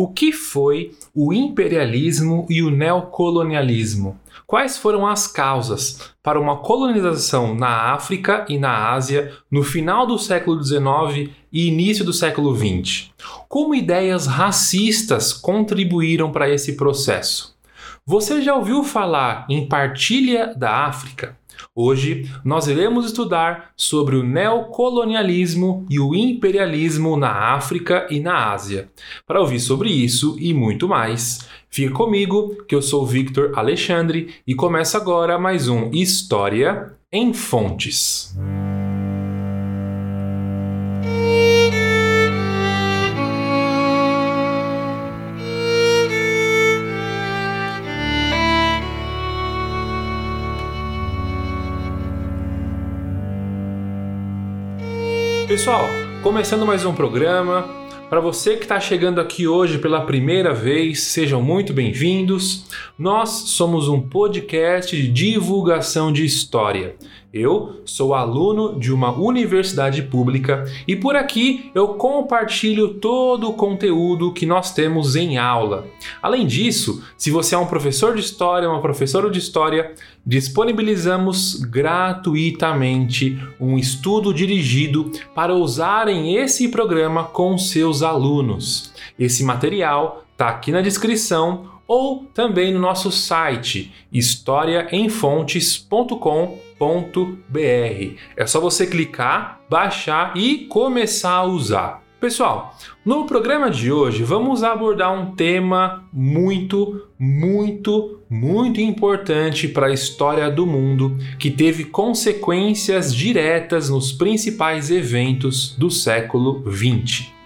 O que foi o imperialismo e o neocolonialismo? Quais foram as causas para uma colonização na África e na Ásia no final do século XIX e início do século XX? Como ideias racistas contribuíram para esse processo? Você já ouviu falar em partilha da África? Hoje nós iremos estudar sobre o neocolonialismo e o imperialismo na África e na Ásia. Para ouvir sobre isso e muito mais, fique comigo, que eu sou Victor Alexandre e começa agora mais um História em Fontes. Pessoal, começando mais um programa. Para você que está chegando aqui hoje pela primeira vez, sejam muito bem-vindos. Nós somos um podcast de divulgação de história. Eu sou aluno de uma universidade pública e por aqui eu compartilho todo o conteúdo que nós temos em aula. Além disso, se você é um professor de história, uma professora de história, disponibilizamos gratuitamente um estudo dirigido para usarem esse programa com seus alunos. Esse material está aqui na descrição ou também no nosso site historiaemfontes.com.br é só você clicar, baixar e começar a usar. Pessoal, no programa de hoje vamos abordar um tema muito, muito, muito importante para a história do mundo que teve consequências diretas nos principais eventos do século XX.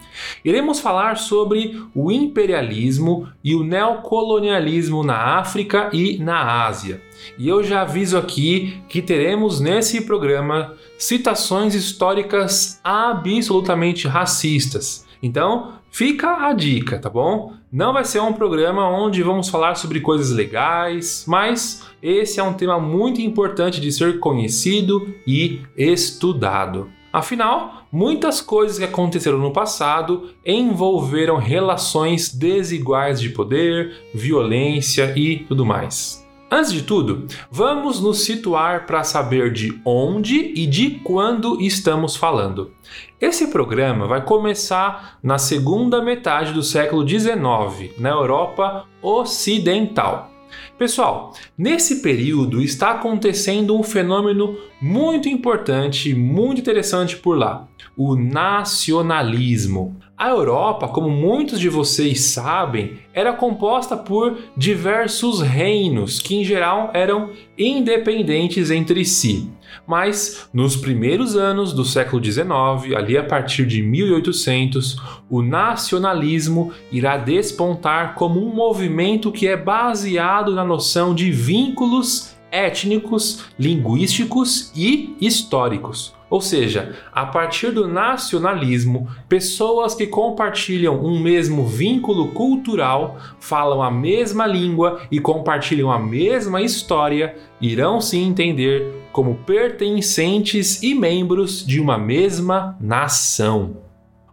Iremos falar sobre o imperialismo e o neocolonialismo na África e na Ásia. E eu já aviso aqui que teremos nesse programa citações históricas absolutamente racistas. Então, fica a dica, tá bom? Não vai ser um programa onde vamos falar sobre coisas legais, mas esse é um tema muito importante de ser conhecido e estudado. Afinal, muitas coisas que aconteceram no passado envolveram relações desiguais de poder, violência e tudo mais. Antes de tudo, vamos nos situar para saber de onde e de quando estamos falando. Esse programa vai começar na segunda metade do século XIX, na Europa Ocidental. Pessoal, nesse período está acontecendo um fenômeno muito importante, muito interessante por lá: o nacionalismo. A Europa, como muitos de vocês sabem, era composta por diversos reinos que, em geral, eram independentes entre si. Mas nos primeiros anos do século XIX, ali a partir de 1800, o nacionalismo irá despontar como um movimento que é baseado na noção de vínculos étnicos, linguísticos e históricos. Ou seja, a partir do nacionalismo, pessoas que compartilham um mesmo vínculo cultural, falam a mesma língua e compartilham a mesma história, irão se entender como pertencentes e membros de uma mesma nação.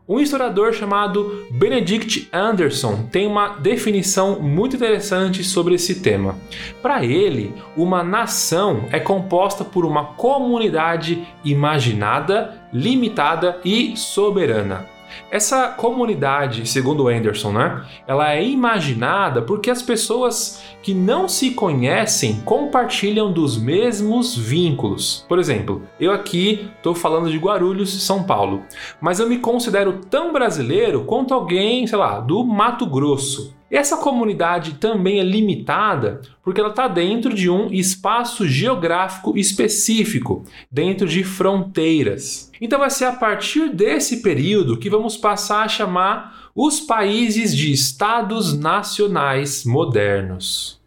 Um historiador chamado Benedict Anderson tem uma definição muito interessante sobre esse tema. Para ele, uma nação é composta por uma comunidade imaginada, limitada e soberana. Essa comunidade, segundo Anderson, né, ela é imaginada porque as pessoas que não se conhecem compartilham dos mesmos vínculos. Por exemplo, eu aqui estou falando de Guarulhos, São Paulo, mas eu me considero tão brasileiro quanto alguém, sei lá, do Mato Grosso. Essa comunidade também é limitada porque ela está dentro de um espaço geográfico específico, dentro de fronteiras. Então vai ser a partir desse período que vamos passar a chamar os países de estados nacionais modernos.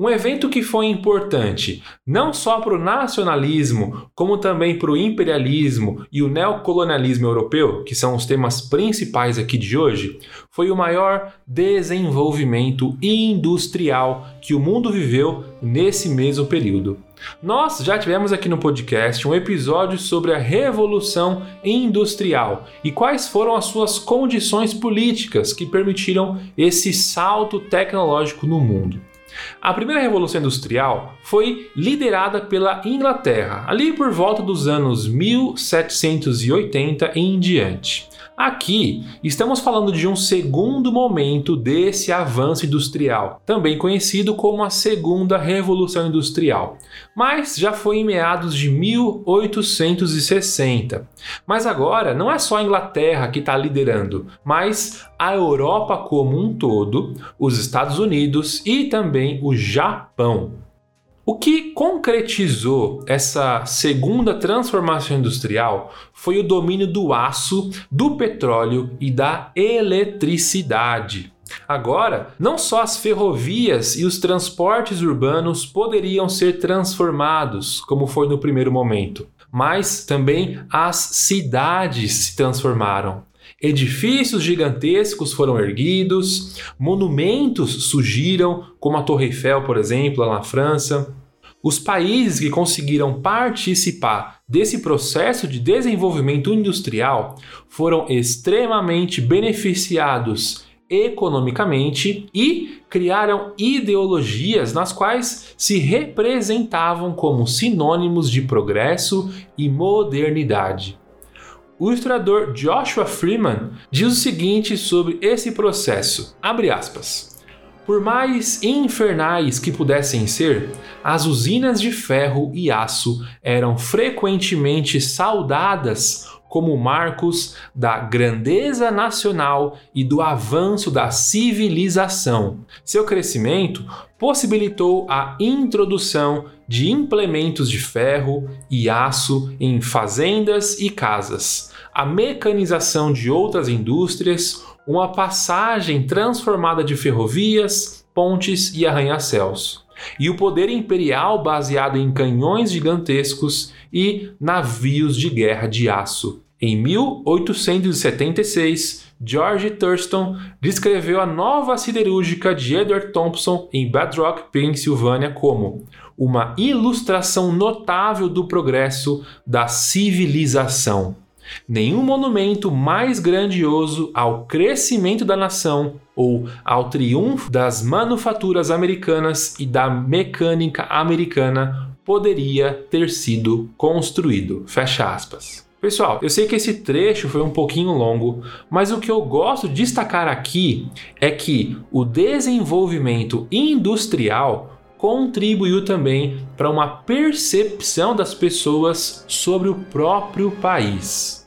Um evento que foi importante não só para o nacionalismo, como também para o imperialismo e o neocolonialismo europeu, que são os temas principais aqui de hoje, foi o maior desenvolvimento industrial que o mundo viveu nesse mesmo período. Nós já tivemos aqui no podcast um episódio sobre a Revolução Industrial e quais foram as suas condições políticas que permitiram esse salto tecnológico no mundo. A primeira revolução industrial foi liderada pela Inglaterra, ali por volta dos anos 1780 em diante. Aqui estamos falando de um segundo momento desse avanço industrial, também conhecido como a Segunda Revolução Industrial, mas já foi em meados de 1860. Mas agora não é só a Inglaterra que está liderando, mas a Europa como um todo, os Estados Unidos e também o Japão. O que concretizou essa segunda transformação industrial foi o domínio do aço, do petróleo e da eletricidade. Agora, não só as ferrovias e os transportes urbanos poderiam ser transformados, como foi no primeiro momento, mas também as cidades se transformaram. Edifícios gigantescos foram erguidos, monumentos surgiram, como a Torre Eiffel, por exemplo, lá na França. Os países que conseguiram participar desse processo de desenvolvimento industrial foram extremamente beneficiados economicamente e criaram ideologias nas quais se representavam como sinônimos de progresso e modernidade. O historiador Joshua Freeman diz o seguinte sobre esse processo, abre aspas. Por mais infernais que pudessem ser, as usinas de ferro e aço eram frequentemente saudadas como marcos da grandeza nacional e do avanço da civilização. Seu crescimento possibilitou a introdução de implementos de ferro e aço em fazendas e casas, a mecanização de outras indústrias, uma passagem transformada de ferrovias, pontes e arranha-céus, e o poder imperial baseado em canhões gigantescos e navios de guerra de aço. Em 1876, George Thurston descreveu a nova siderúrgica de Edward Thompson em Bedrock, Pensilvânia, como uma ilustração notável do progresso da civilização. Nenhum monumento mais grandioso ao crescimento da nação ou ao triunfo das manufaturas americanas e da mecânica americana poderia ter sido construído. Fecha aspas. Pessoal, eu sei que esse trecho foi um pouquinho longo, mas o que eu gosto de destacar aqui é que o desenvolvimento industrial contribuiu também para uma percepção das pessoas sobre o próprio país.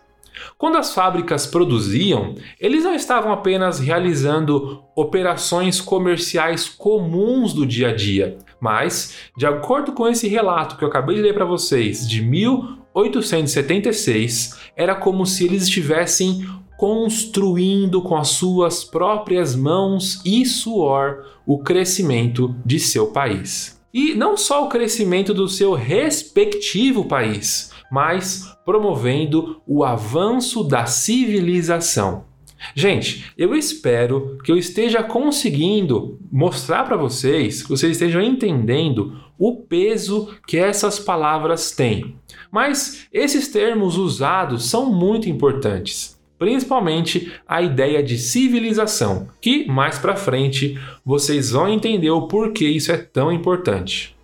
Quando as fábricas produziam, eles não estavam apenas realizando operações comerciais comuns do dia a dia, mas, de acordo com esse relato que eu acabei de ler para vocês, de 1876, era como se eles estivessem construindo com as suas próprias mãos e suor o crescimento de seu país. E não só o crescimento do seu respectivo país, mas promovendo o avanço da civilização. Gente, eu espero que eu esteja conseguindo mostrar para vocês, que vocês estejam entendendo o peso que essas palavras têm. Mas esses termos usados são muito importantes, principalmente a ideia de civilização, que mais para frente vocês vão entender o porquê isso é tão importante.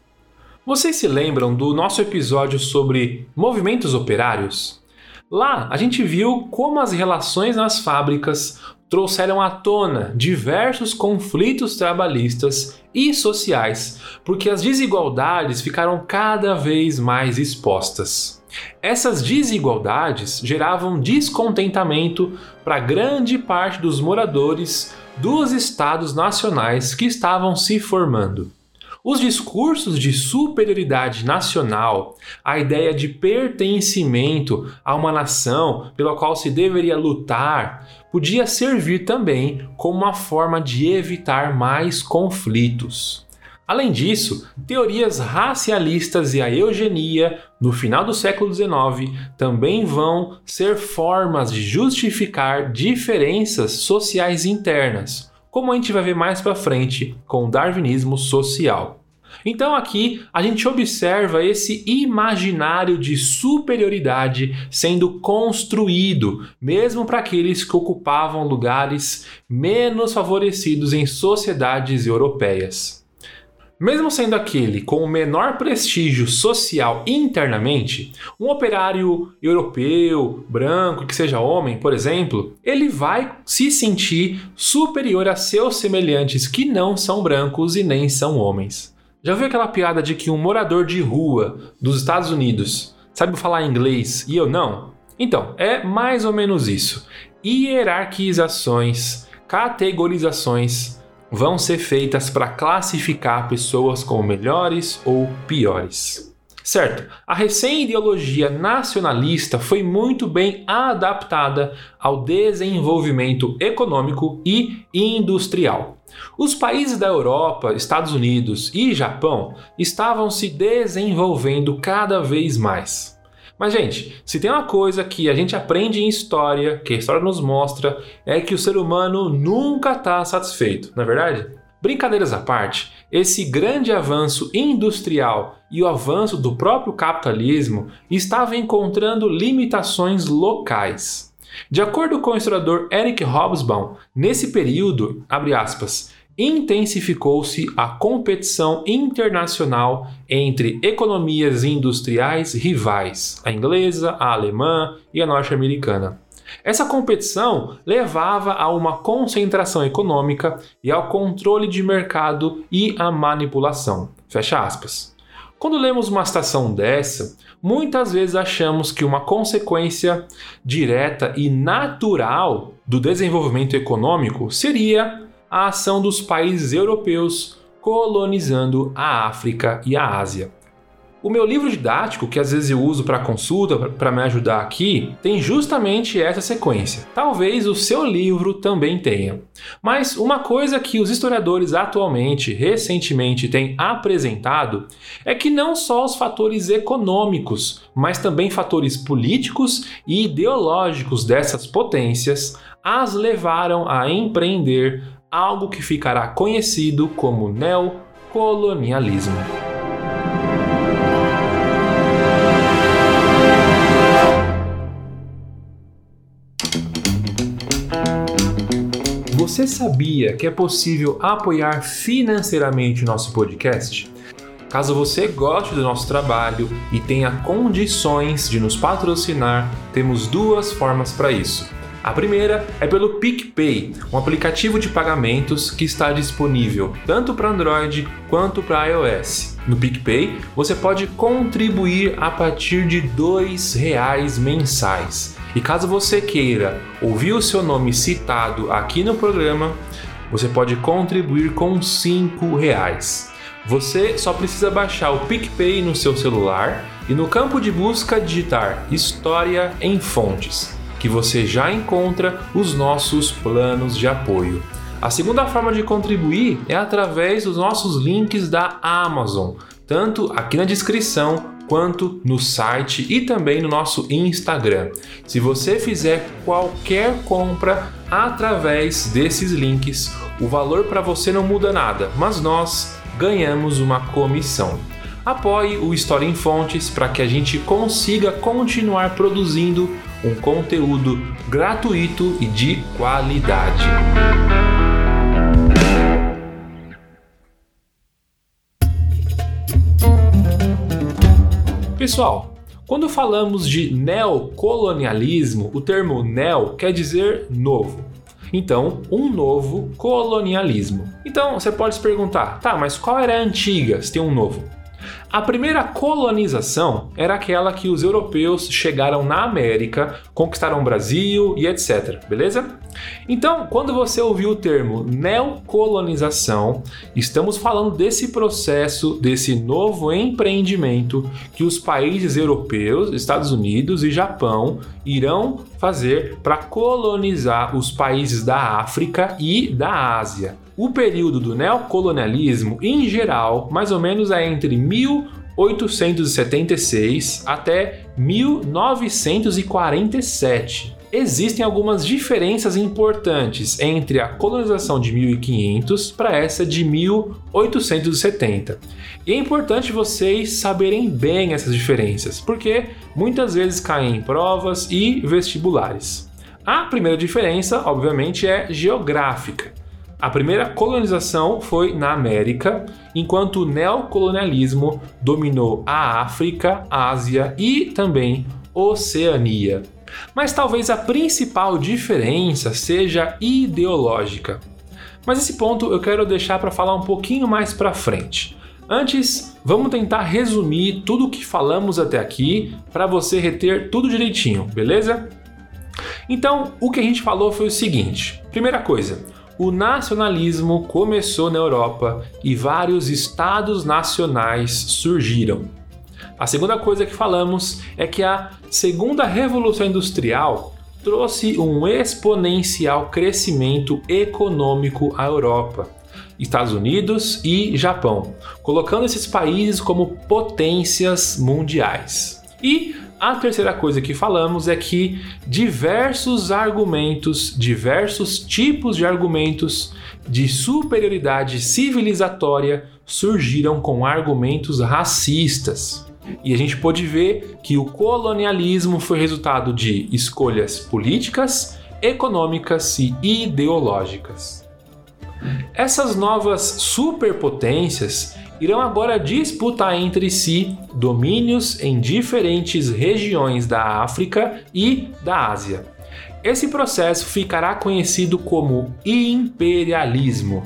Vocês se lembram do nosso episódio sobre movimentos operários? Lá a gente viu como as relações nas fábricas trouxeram à tona diversos conflitos trabalhistas e sociais, porque as desigualdades ficaram cada vez mais expostas. Essas desigualdades geravam descontentamento para grande parte dos moradores dos estados nacionais que estavam se formando. Os discursos de superioridade nacional, a ideia de pertencimento a uma nação pela qual se deveria lutar, podia servir também como uma forma de evitar mais conflitos. Além disso, teorias racialistas e a eugenia no final do século XIX também vão ser formas de justificar diferenças sociais internas, como a gente vai ver mais para frente com o darwinismo social. Então aqui a gente observa esse imaginário de superioridade sendo construído, mesmo para aqueles que ocupavam lugares menos favorecidos em sociedades europeias. Mesmo sendo aquele com o menor prestígio social internamente, um operário europeu, branco, que seja homem, por exemplo, ele vai se sentir superior a seus semelhantes que não são brancos e nem são homens. Já viu aquela piada de que um morador de rua dos Estados Unidos sabe falar inglês e eu não? Então, é mais ou menos isso. Hierarquizações, categorizações vão ser feitas para classificar pessoas como melhores ou piores. Certo, a recém-ideologia nacionalista foi muito bem adaptada ao desenvolvimento econômico e industrial. Os países da Europa, Estados Unidos e Japão estavam se desenvolvendo cada vez mais. Mas, gente, se tem uma coisa que a gente aprende em história, que a história nos mostra, é que o ser humano nunca está satisfeito, não é verdade? Brincadeiras à parte, esse grande avanço industrial e o avanço do próprio capitalismo estava encontrando limitações locais. De acordo com o historiador Eric Hobsbawm, nesse período, aspas, intensificou-se a competição internacional entre economias industriais rivais, a inglesa, a alemã e a norte-americana. Essa competição levava a uma concentração econômica e ao controle de mercado e à manipulação. Fecha aspas. Quando lemos uma citação dessa, muitas vezes achamos que uma consequência direta e natural do desenvolvimento econômico seria a ação dos países europeus colonizando a África e a Ásia. O meu livro didático, que às vezes eu uso para consulta, para me ajudar aqui, tem justamente essa sequência. Talvez o seu livro também tenha. Mas uma coisa que os historiadores atualmente, recentemente, têm apresentado é que não só os fatores econômicos, mas também fatores políticos e ideológicos dessas potências as levaram a empreender algo que ficará conhecido como neocolonialismo. Você sabia que é possível apoiar financeiramente o nosso podcast? Caso você goste do nosso trabalho e tenha condições de nos patrocinar, temos duas formas para isso. A primeira é pelo PicPay, um aplicativo de pagamentos que está disponível tanto para Android quanto para iOS. No PicPay, você pode contribuir a partir de R$ 2,00 mensais. E caso você queira ouvir o seu nome citado aqui no programa, você pode contribuir com cinco reais. Você só precisa baixar o PicPay no seu celular e no campo de busca digitar História em Fontes, que você já encontra os nossos planos de apoio. A segunda forma de contribuir é através dos nossos links da Amazon, tanto aqui na descrição quanto no site e também no nosso Instagram. Se você fizer qualquer compra através desses links, o valor para você não muda nada, mas nós ganhamos uma comissão. Apoie o História em Fontes para que a gente consiga continuar produzindo um conteúdo gratuito e de qualidade. Pessoal, quando falamos de neocolonialismo, o termo neo quer dizer novo. Então, um novo colonialismo. Então, você pode se perguntar, tá, mas qual era a antiga se tem um novo? A primeira colonização era aquela que os europeus chegaram na América, conquistaram o Brasil e etc. Beleza? Então, quando você ouviu o termo neocolonização, estamos falando desse processo, desse novo empreendimento que os países europeus, Estados Unidos e Japão irão fazer para colonizar os países da África e da Ásia. O período do neocolonialismo, em geral, mais ou menos é entre 1876 até 1947 existem algumas diferenças importantes entre a colonização de 1500 para essa de 1870. E é importante vocês saberem bem essas diferenças, porque muitas vezes caem em provas e vestibulares. A primeira diferença, obviamente, é geográfica. A primeira colonização foi na América, enquanto o neocolonialismo dominou a África, Ásia e também Oceania. Mas talvez a principal diferença seja ideológica. Mas esse ponto eu quero deixar para falar um pouquinho mais para frente. Antes, vamos tentar resumir tudo o que falamos até aqui para você reter tudo direitinho, beleza? Então, o que a gente falou foi o seguinte: primeira coisa, o nacionalismo começou na Europa e vários estados nacionais surgiram. A segunda coisa que falamos é que a segunda revolução industrial trouxe um exponencial crescimento econômico à Europa, Estados Unidos e Japão, colocando esses países como potências mundiais. E a terceira coisa que falamos é que diversos argumentos, diversos tipos de argumentos de superioridade civilizatória surgiram com argumentos racistas. E a gente pôde ver que o colonialismo foi resultado de escolhas políticas, econômicas e ideológicas. Essas novas superpotências irão agora disputar entre si domínios em diferentes regiões da África e da Ásia. Esse processo ficará conhecido como imperialismo.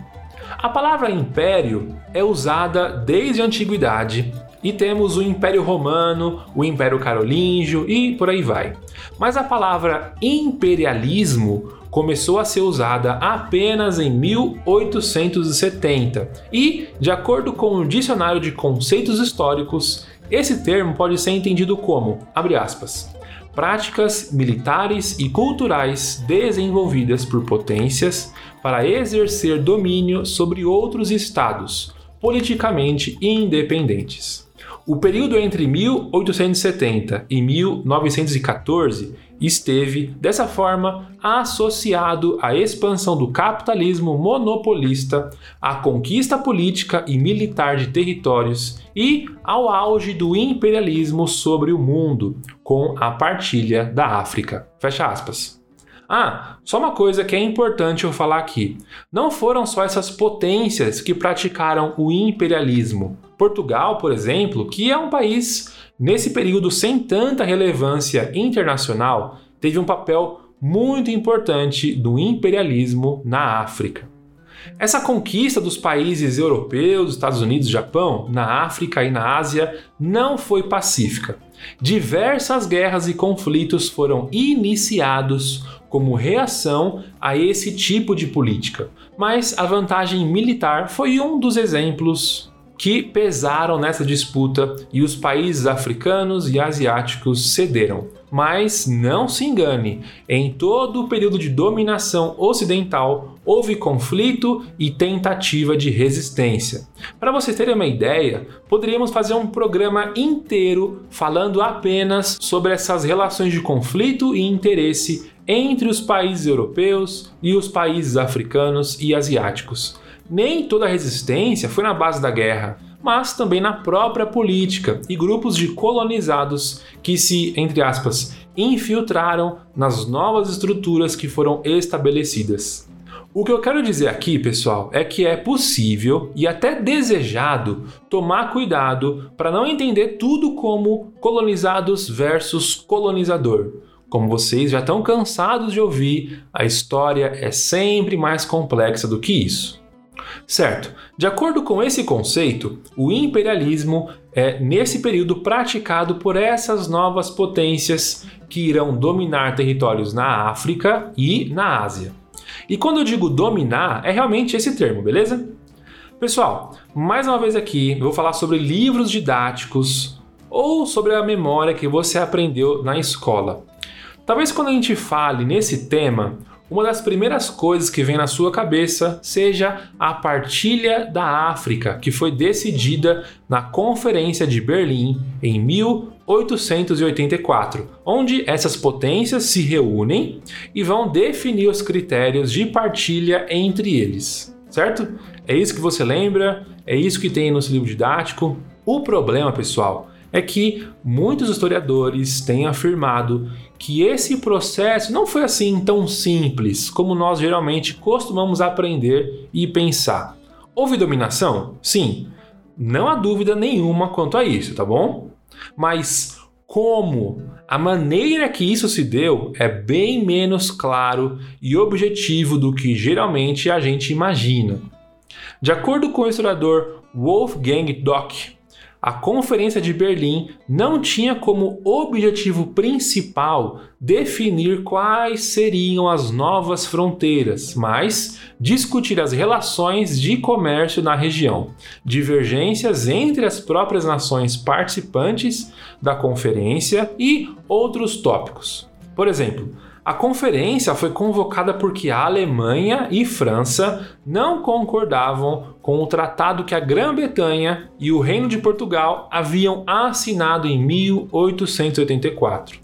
A palavra império é usada desde a antiguidade e temos o Império Romano, o Império Carolíngio e por aí vai. Mas a palavra imperialismo começou a ser usada apenas em 1870 e, de acordo com o Dicionário de Conceitos Históricos, esse termo pode ser entendido como, abre aspas, práticas militares e culturais desenvolvidas por potências para exercer domínio sobre outros estados politicamente independentes. O período entre 1870 e 1914 esteve, dessa forma, associado à expansão do capitalismo monopolista, à conquista política e militar de territórios e ao auge do imperialismo sobre o mundo, com a partilha da África. Fecha aspas. Ah, só uma coisa que é importante eu falar aqui. Não foram só essas potências que praticaram o imperialismo. Portugal, por exemplo, que é um país nesse período sem tanta relevância internacional, teve um papel muito importante do imperialismo na África. Essa conquista dos países europeus, Estados Unidos, Japão, na África e na Ásia não foi pacífica. Diversas guerras e conflitos foram iniciados como reação a esse tipo de política, mas a vantagem militar foi um dos exemplos que pesaram nessa disputa e os países africanos e asiáticos cederam. Mas não se engane, em todo o período de dominação ocidental houve conflito e tentativa de resistência. Para vocês terem uma ideia, poderíamos fazer um programa inteiro falando apenas sobre essas relações de conflito e interesse entre os países europeus e os países africanos e asiáticos. Nem toda a resistência foi na base da guerra, mas também na própria política e grupos de colonizados que se, entre aspas, infiltraram nas novas estruturas que foram estabelecidas. O que eu quero dizer aqui, pessoal, é que é possível e até desejado tomar cuidado para não entender tudo como colonizados versus colonizador. Como vocês já estão cansados de ouvir, a história é sempre mais complexa do que isso. Certo, de acordo com esse conceito, o imperialismo é nesse período praticado por essas novas potências que irão dominar territórios na África e na Ásia. E quando eu digo dominar, é realmente esse termo, beleza? Pessoal, mais uma vez aqui eu vou falar sobre livros didáticos ou sobre a memória que você aprendeu na escola. Talvez quando a gente fale nesse tema, uma das primeiras coisas que vem na sua cabeça seja a partilha da África, que foi decidida na Conferência de Berlim em 1884, onde essas potências se reúnem e vão definir os critérios de partilha entre eles, certo? É isso que você lembra? É isso que tem no seu livro didático? O problema, pessoal, é que muitos historiadores têm afirmado que esse processo não foi assim tão simples como nós geralmente costumamos aprender e pensar. Houve dominação? Sim, não há dúvida nenhuma quanto a isso, tá bom? Mas como, a maneira que isso se deu é bem menos claro e objetivo do que geralmente a gente imagina. De acordo com o historiador Wolfgang Dock, a Conferência de Berlim não tinha como objetivo principal definir quais seriam as novas fronteiras, mas discutir as relações de comércio na região, divergências entre as próprias nações participantes da conferência e outros tópicos. Por exemplo, a conferência foi convocada porque a Alemanha e França não concordavam com o tratado que a Grã-Bretanha e o Reino de Portugal haviam assinado em 1884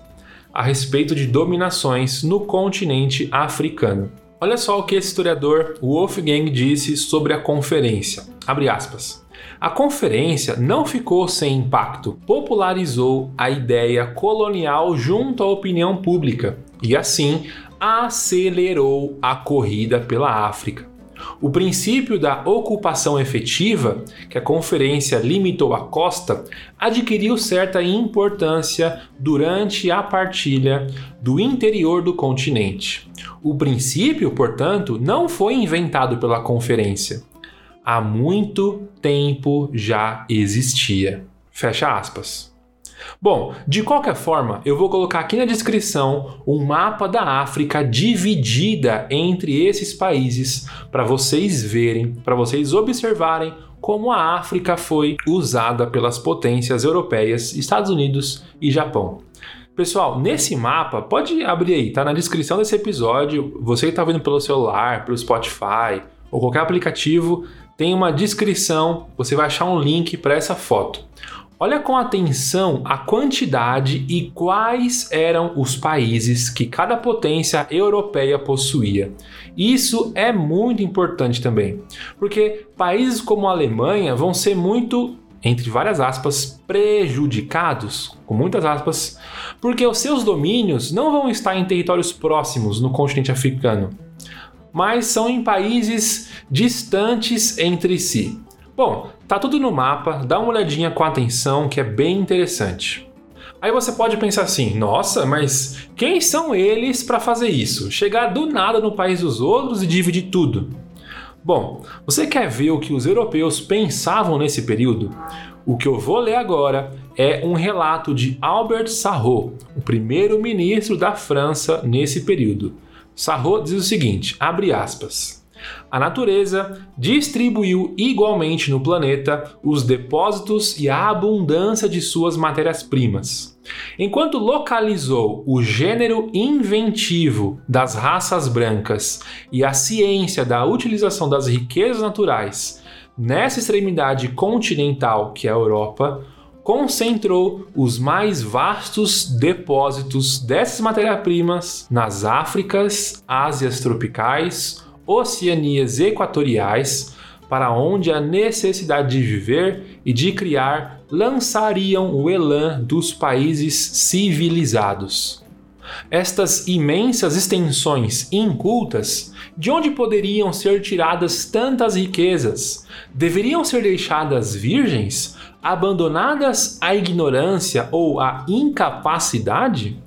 a respeito de dominações no continente africano. Olha só o que esse historiador Wolfgang disse sobre a conferência. Abre aspas. A conferência não ficou sem impacto, popularizou a ideia colonial junto à opinião pública e assim acelerou a corrida pela África. O princípio da ocupação efetiva, que a conferência limitou à costa, adquiriu certa importância durante a partilha do interior do continente. O princípio, portanto, não foi inventado pela conferência. Há muito tempo já existia. Fecha aspas. Bom, de qualquer forma, eu vou colocar aqui na descrição um mapa da África dividida entre esses países para vocês verem, para vocês observarem como a África foi usada pelas potências europeias, Estados Unidos e Japão. Pessoal, nesse mapa, pode abrir aí, tá na descrição desse episódio. Você que está vendo pelo celular, pelo Spotify ou qualquer aplicativo, tem uma descrição, você vai achar um link para essa foto. Olha com atenção a quantidade e quais eram os países que cada potência europeia possuía. Isso é muito importante também, porque países como a Alemanha vão ser muito, entre várias aspas, prejudicados, com muitas aspas, porque os seus domínios não vão estar em territórios próximos no continente africano, mas são em países distantes entre si. Bom, tá tudo no mapa, dá uma olhadinha com atenção que é bem interessante. Aí você pode pensar assim: nossa, mas quem são eles para fazer isso? Chegar do nada no país dos outros e dividir tudo? Bom, você quer ver o que os europeus pensavam nesse período? O que eu vou ler agora é um relato de Albert Sarrault, o primeiro-ministro da França nesse período. Sarrault diz o seguinte: abre aspas. A natureza distribuiu igualmente no planeta os depósitos e a abundância de suas matérias-primas. Enquanto localizou o gênero inventivo das raças brancas e a ciência da utilização das riquezas naturais nessa extremidade continental que é a Europa, concentrou os mais vastos depósitos dessas matérias-primas nas Áfricas, Ásias tropicais, Oceanias equatoriais, para onde a necessidade de viver e de criar lançariam o elan dos países civilizados. Estas imensas extensões incultas, de onde poderiam ser tiradas tantas riquezas, deveriam ser deixadas virgens, abandonadas à ignorância ou à incapacidade?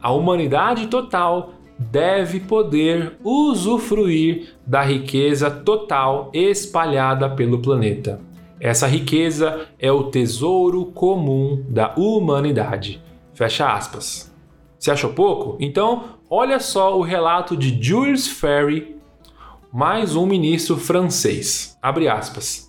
A humanidade total deve poder usufruir da riqueza total espalhada pelo planeta. Essa riqueza é o tesouro comum da humanidade. Fecha aspas. Se achou pouco? Então, olha só o relato de Jules Ferry, mais um ministro francês. Abre aspas.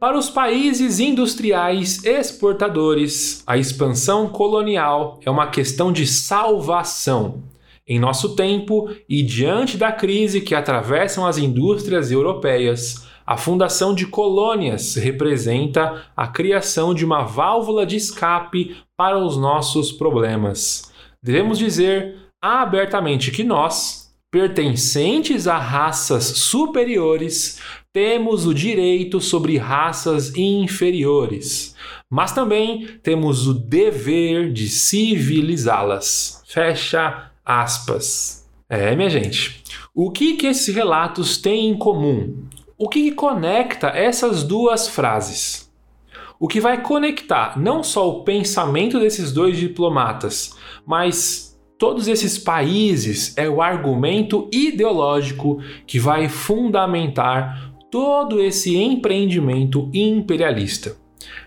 Para os países industriais exportadores, a expansão colonial é uma questão de salvação. Em nosso tempo e diante da crise que atravessam as indústrias europeias, a fundação de colônias representa a criação de uma válvula de escape para os nossos problemas. Devemos dizer abertamente que nós, pertencentes a raças superiores, temos o direito sobre raças inferiores, mas também temos o dever de civilizá-las. Fecha aspas. É, minha gente. O que, que esses relatos têm em comum? O que, que conecta essas duas frases? O que vai conectar não só o pensamento desses dois diplomatas, mas todos esses países é o argumento ideológico que vai fundamentar todo esse empreendimento imperialista.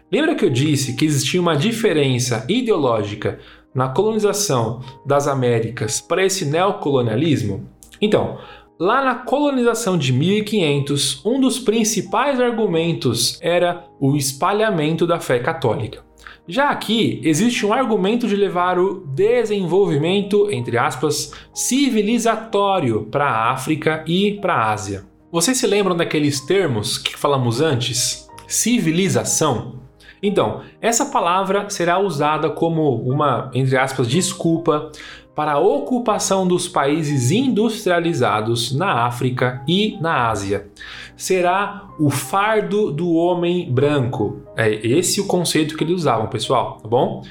Lembra que eu disse que existia uma diferença ideológica na colonização das Américas para esse neocolonialismo? Então, lá na colonização de 1500, um dos principais argumentos era o espalhamento da fé católica. Já aqui existe um argumento de levar o desenvolvimento, entre aspas, civilizatório para a África e para a Ásia. Vocês se lembram daqueles termos que falamos antes? Civilização. Então, essa palavra será usada como uma, entre aspas, desculpa para a ocupação dos países industrializados na África e na Ásia. Será o fardo do homem branco. É esse o conceito que eles usavam, pessoal, tá bom?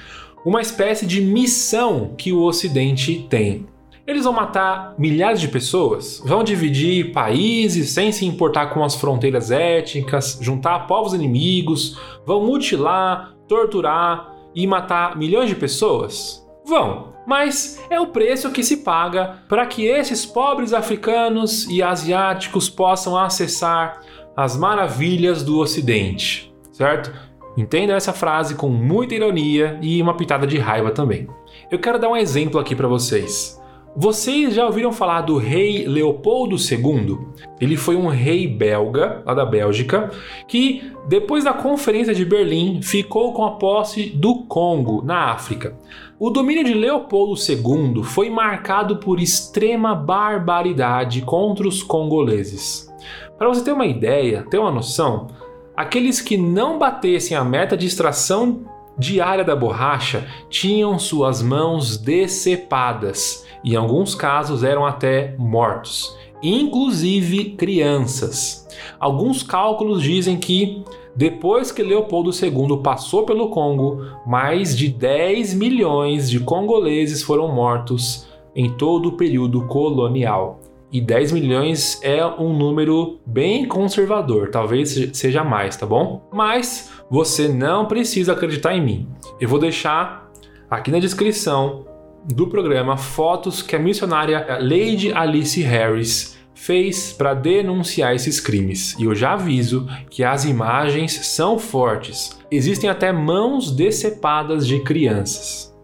Uma espécie de missão que o Ocidente tem. Eles vão matar milhares de pessoas, vão dividir países sem se importar com as fronteiras étnicas, juntar povos inimigos, vão mutilar, torturar e matar milhões de pessoas? Vão, mas é o preço que se paga para que esses pobres africanos e asiáticos possam acessar as maravilhas do Ocidente, certo? Entenda essa frase com muita ironia e uma pitada de raiva também. Eu quero dar um exemplo aqui para vocês. Vocês já ouviram falar do rei Leopoldo II? Ele foi um rei belga, lá da Bélgica, que depois da Conferência de Berlim ficou com a posse do Congo, na África. O domínio de Leopoldo II foi marcado por extrema barbaridade contra os congoleses. Para você ter uma ideia, ter uma noção, aqueles que não batessem a meta de extração diária da borracha tinham suas mãos decepadas em alguns casos eram até mortos, inclusive crianças. Alguns cálculos dizem que depois que Leopoldo II passou pelo Congo, mais de 10 milhões de congoleses foram mortos em todo o período colonial. E 10 milhões é um número bem conservador, talvez seja mais, tá bom? Mas você não precisa acreditar em mim. Eu vou deixar aqui na descrição do programa fotos que a missionária Lady Alice Harris fez para denunciar esses crimes. E eu já aviso que as imagens são fortes. Existem até mãos decepadas de crianças.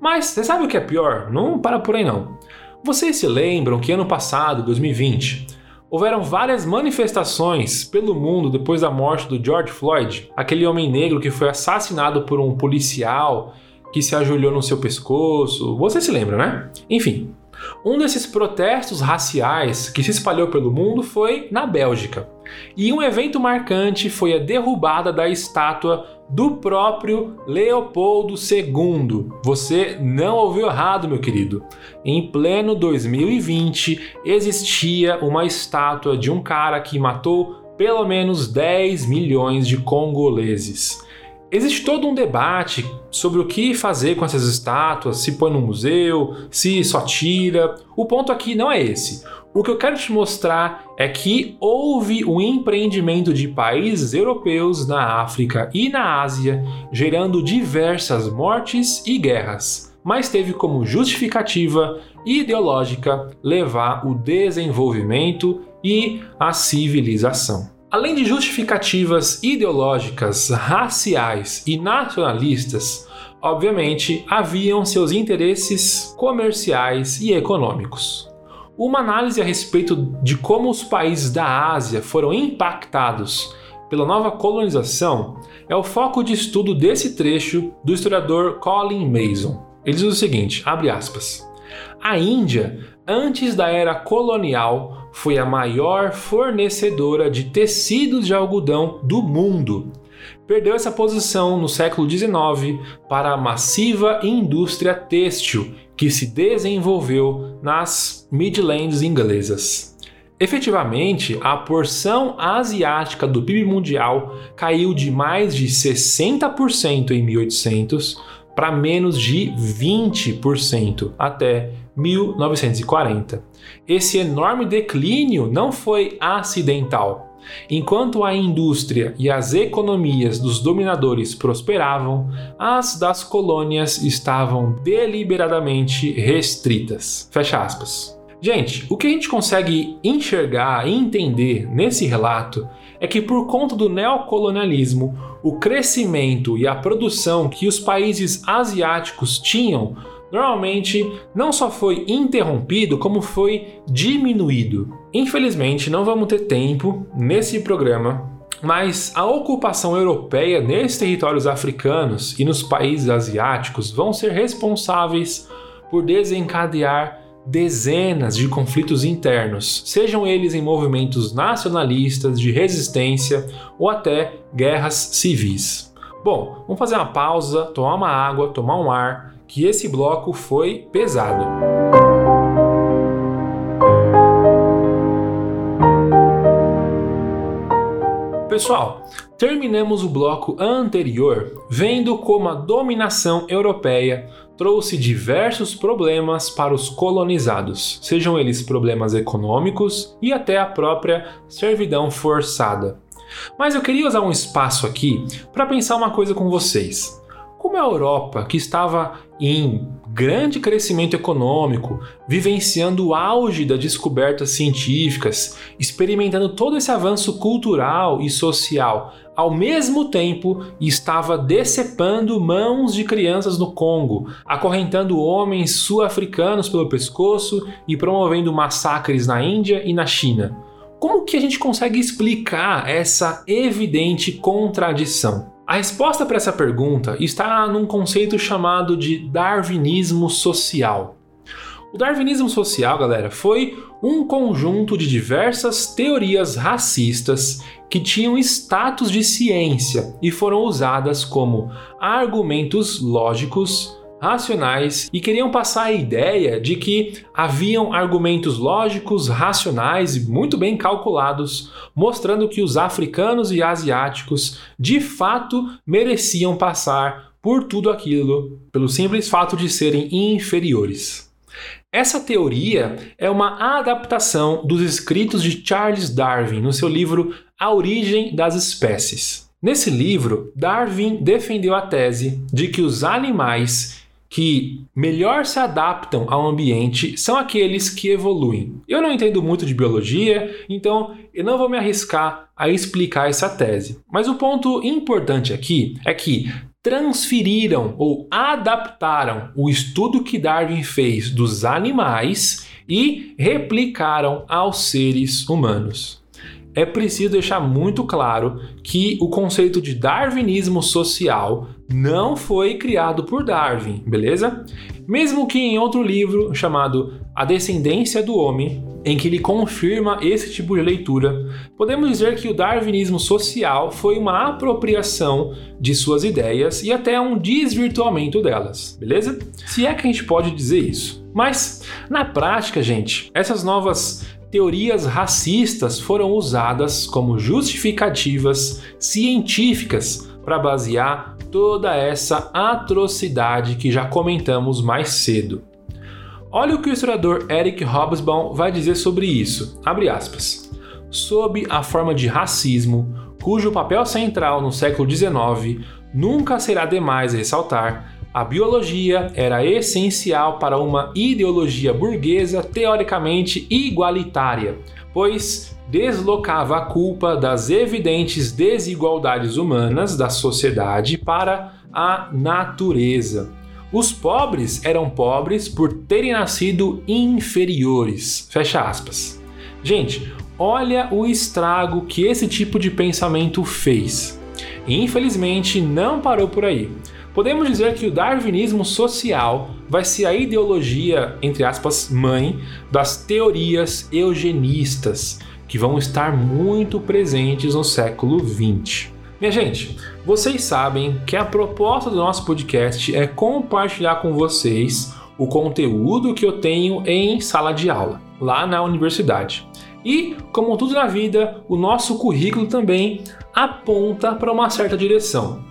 Mas você sabe o que é pior? Não para por aí não. Vocês se lembram que ano passado, 2020, houveram várias manifestações pelo mundo depois da morte do George Floyd, aquele homem negro que foi assassinado por um policial que se ajoelhou no seu pescoço. Você se lembra, né? Enfim, um desses protestos raciais que se espalhou pelo mundo foi na Bélgica. E um evento marcante foi a derrubada da estátua do próprio Leopoldo II. Você não ouviu errado, meu querido. Em pleno 2020 existia uma estátua de um cara que matou pelo menos 10 milhões de congoleses. Existe todo um debate sobre o que fazer com essas estátuas, se põe no museu, se só tira. O ponto aqui não é esse. O que eu quero te mostrar é que houve um empreendimento de países europeus na África e na Ásia, gerando diversas mortes e guerras, mas teve como justificativa ideológica levar o desenvolvimento e a civilização. Além de justificativas ideológicas, raciais e nacionalistas, obviamente haviam seus interesses comerciais e econômicos. Uma análise a respeito de como os países da Ásia foram impactados pela nova colonização é o foco de estudo desse trecho do historiador Colin Mason. Ele diz o seguinte, abre aspas: A Índia, antes da era colonial, foi a maior fornecedora de tecidos de algodão do mundo. Perdeu essa posição no século XIX para a massiva indústria têxtil que se desenvolveu nas Midlands inglesas. Efetivamente, a porção asiática do PIB mundial caiu de mais de 60% em 1800 para menos de 20% até 1940. Esse enorme declínio não foi acidental. Enquanto a indústria e as economias dos dominadores prosperavam, as das colônias estavam deliberadamente restritas. Fecha aspas. Gente, o que a gente consegue enxergar e entender nesse relato é que, por conta do neocolonialismo, o crescimento e a produção que os países asiáticos tinham normalmente não só foi interrompido, como foi diminuído. Infelizmente, não vamos ter tempo nesse programa, mas a ocupação europeia nesses territórios africanos e nos países asiáticos vão ser responsáveis por desencadear dezenas de conflitos internos, sejam eles em movimentos nacionalistas, de resistência ou até guerras civis. Bom, vamos fazer uma pausa, tomar uma água, tomar um ar, que esse bloco foi pesado. Pessoal, terminamos o bloco anterior vendo como a dominação europeia trouxe diversos problemas para os colonizados, sejam eles problemas econômicos e até a própria servidão forçada. Mas eu queria usar um espaço aqui para pensar uma coisa com vocês. Como a Europa, que estava em grande crescimento econômico, vivenciando o auge das descobertas científicas, experimentando todo esse avanço cultural e social, ao mesmo tempo estava decepando mãos de crianças no Congo, acorrentando homens sul-africanos pelo pescoço e promovendo massacres na Índia e na China. Como que a gente consegue explicar essa evidente contradição? A resposta para essa pergunta está num conceito chamado de darwinismo social. O darwinismo social, galera, foi um conjunto de diversas teorias racistas que tinham status de ciência e foram usadas como argumentos lógicos racionais e queriam passar a ideia de que haviam argumentos lógicos, racionais e muito bem calculados, mostrando que os africanos e asiáticos de fato mereciam passar por tudo aquilo, pelo simples fato de serem inferiores. Essa teoria é uma adaptação dos escritos de Charles Darwin no seu livro A Origem das Espécies. Nesse livro, Darwin defendeu a tese de que os animais que melhor se adaptam ao ambiente são aqueles que evoluem. Eu não entendo muito de biologia, então eu não vou me arriscar a explicar essa tese. Mas o ponto importante aqui é que transferiram ou adaptaram o estudo que Darwin fez dos animais e replicaram aos seres humanos é preciso deixar muito claro que o conceito de darwinismo social não foi criado por Darwin, beleza? Mesmo que em outro livro chamado A Descendência do Homem, em que ele confirma esse tipo de leitura, podemos dizer que o darwinismo social foi uma apropriação de suas ideias e até um desvirtuamento delas, beleza? Se é que a gente pode dizer isso. Mas, na prática, gente, essas novas teorias racistas foram usadas como justificativas científicas para basear toda essa atrocidade que já comentamos mais cedo. Olha o que o historiador Eric Hobsbawm vai dizer sobre isso. Abre aspas. Sob a forma de racismo, cujo papel central no século XIX nunca será demais ressaltar, a biologia era essencial para uma ideologia burguesa teoricamente igualitária, pois deslocava a culpa das evidentes desigualdades humanas da sociedade para a natureza. Os pobres eram pobres por terem nascido inferiores. Fecha aspas. Gente, olha o estrago que esse tipo de pensamento fez. Infelizmente não parou por aí. Podemos dizer que o darwinismo social vai ser a ideologia, entre aspas, mãe das teorias eugenistas, que vão estar muito presentes no século XX. Minha gente, vocês sabem que a proposta do nosso podcast é compartilhar com vocês o conteúdo que eu tenho em sala de aula, lá na universidade. E, como tudo na vida, o nosso currículo também aponta para uma certa direção.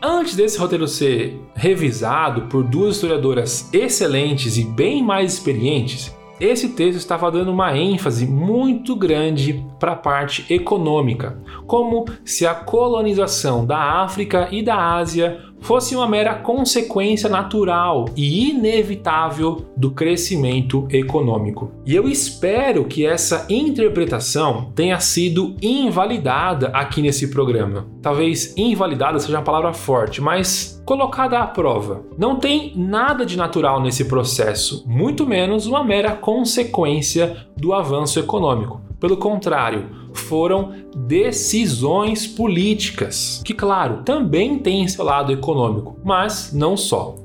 Antes desse roteiro ser revisado por duas historiadoras excelentes e bem mais experientes, esse texto estava dando uma ênfase muito grande para a parte econômica, como se a colonização da África e da Ásia fosse uma mera consequência natural e inevitável do crescimento econômico. E eu espero que essa interpretação tenha sido invalidada aqui nesse programa. Talvez invalidada seja uma palavra forte, mas colocada à prova. Não tem nada de natural nesse processo, muito menos uma mera consequência do avanço econômico. Pelo contrário, foram decisões políticas, que, claro, também têm seu lado econômico, mas não só.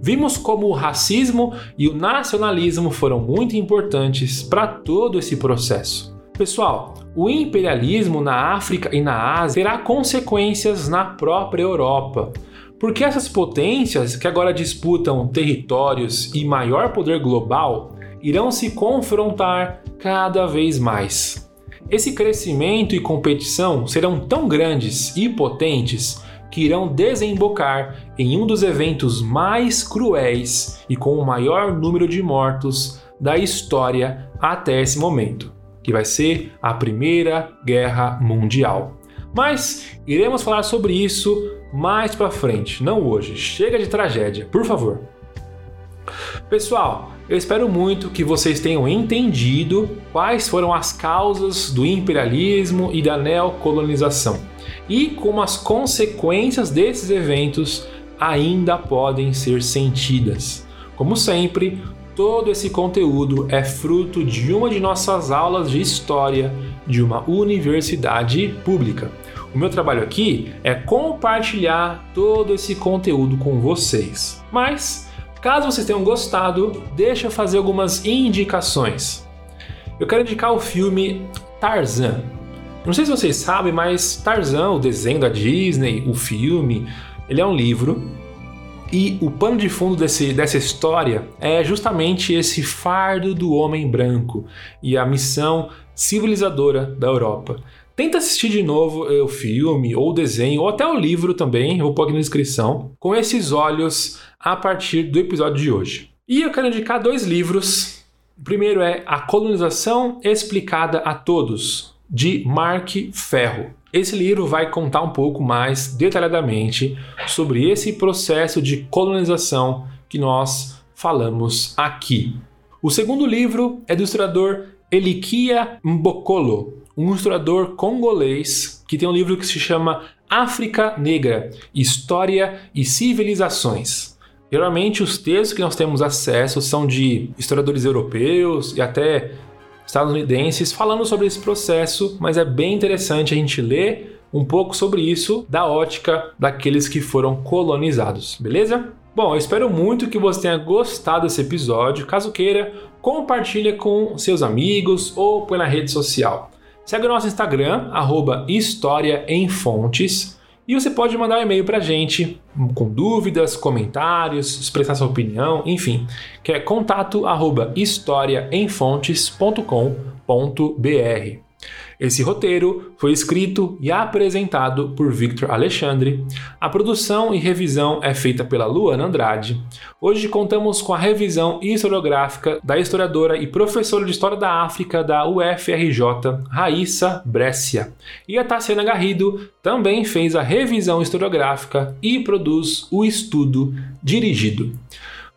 Vimos como o racismo e o nacionalismo foram muito importantes para todo esse processo. Pessoal, o imperialismo na África e na Ásia terá consequências na própria Europa. Porque essas potências que agora disputam territórios e maior poder global irão se confrontar cada vez mais. Esse crescimento e competição serão tão grandes e potentes que irão desembocar em um dos eventos mais cruéis e com o maior número de mortos da história até esse momento, que vai ser a Primeira Guerra Mundial. Mas iremos falar sobre isso mais para frente, não hoje. Chega de tragédia, por favor. Pessoal, eu espero muito que vocês tenham entendido quais foram as causas do imperialismo e da neocolonização e como as consequências desses eventos ainda podem ser sentidas. Como sempre, todo esse conteúdo é fruto de uma de nossas aulas de história de uma universidade pública. O meu trabalho aqui é compartilhar todo esse conteúdo com vocês. Mas Caso vocês tenham gostado, deixa eu fazer algumas indicações. Eu quero indicar o filme Tarzan. Não sei se vocês sabem, mas Tarzan, o desenho da Disney, o filme, ele é um livro e o pano de fundo desse, dessa história é justamente esse fardo do homem branco e a missão civilizadora da Europa. Tenta assistir de novo eh, o filme, ou o desenho, ou até o livro também, eu vou pôr aqui na descrição, com esses olhos a partir do episódio de hoje. E eu quero indicar dois livros. O primeiro é A Colonização Explicada a Todos, de Mark Ferro. Esse livro vai contar um pouco mais detalhadamente sobre esse processo de colonização que nós falamos aqui. O segundo livro é do historiador Elikia Mbokolo, um historiador congolês que tem um livro que se chama África Negra: História e Civilizações. Geralmente os textos que nós temos acesso são de historiadores europeus e até estadunidenses falando sobre esse processo, mas é bem interessante a gente ler um pouco sobre isso da ótica daqueles que foram colonizados, beleza? Bom, eu espero muito que você tenha gostado desse episódio. Caso queira, compartilhe com seus amigos ou põe na rede social. Segue o nosso Instagram, arroba História em Fontes, e você pode mandar um e-mail para a gente com dúvidas, comentários, expressar sua opinião, enfim, que é contato arroba. Esse roteiro foi escrito e apresentado por Victor Alexandre. A produção e revisão é feita pela Luana Andrade. Hoje contamos com a revisão historiográfica da historiadora e professora de História da África da UFRJ, Raíssa Brescia. E a Tassiana Garrido também fez a revisão historiográfica e produz o estudo dirigido.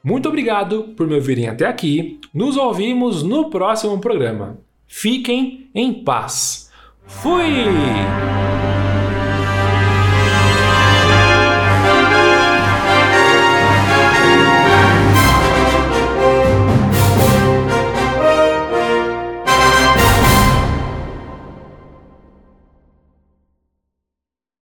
Muito obrigado por me ouvirem até aqui. Nos ouvimos no próximo programa. Fiquem em paz. Fui!